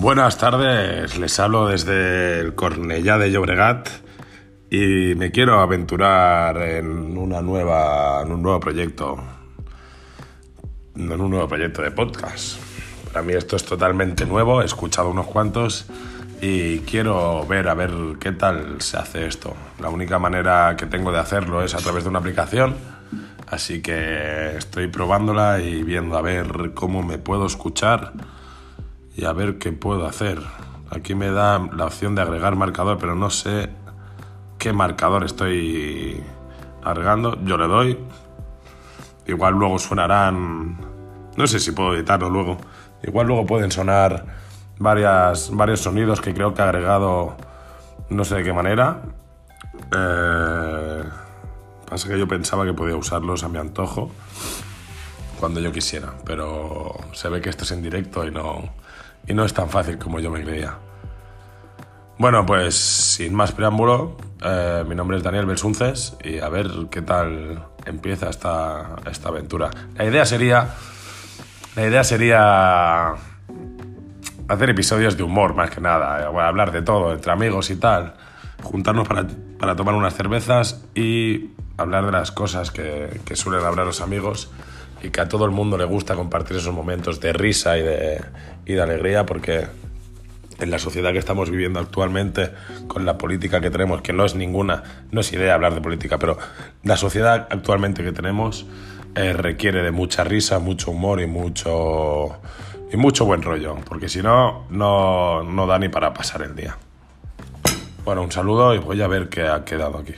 Buenas tardes, les hablo desde el Cornellá de Llobregat y me quiero aventurar en una nueva en un nuevo proyecto en un nuevo proyecto de podcast. Para mí esto es totalmente nuevo, he escuchado unos cuantos y quiero ver a ver qué tal se hace esto. La única manera que tengo de hacerlo es a través de una aplicación, así que estoy probándola y viendo a ver cómo me puedo escuchar y a ver qué puedo hacer. Aquí me da la opción de agregar marcador, pero no sé qué marcador estoy agregando. Yo le doy. Igual luego sonarán... No sé si puedo editarlo luego. Igual luego pueden sonar varias, varios sonidos que creo que he agregado no sé de qué manera. Eh, pasa que yo pensaba que podía usarlos a mi antojo cuando yo quisiera, pero se ve que esto es en directo y no, y no es tan fácil como yo me creía. Bueno, pues sin más preámbulo, eh, mi nombre es Daniel Belsunces y a ver qué tal empieza esta, esta aventura. La idea sería. La idea sería. Hacer episodios de humor más que nada, eh, hablar de todo, entre amigos y tal. Juntarnos para, para, tomar unas cervezas y hablar de las cosas que, que suelen hablar los amigos y que a todo el mundo le gusta compartir esos momentos de risa y de, y de alegría porque en la sociedad que estamos viviendo actualmente, con la política que tenemos, que no es ninguna, no es idea hablar de política, pero la sociedad actualmente que tenemos eh, requiere de mucha risa, mucho humor y mucho, y mucho buen rollo, porque si no, no, no da ni para pasar el día. Bueno, un saludo y voy a ver qué ha quedado aquí.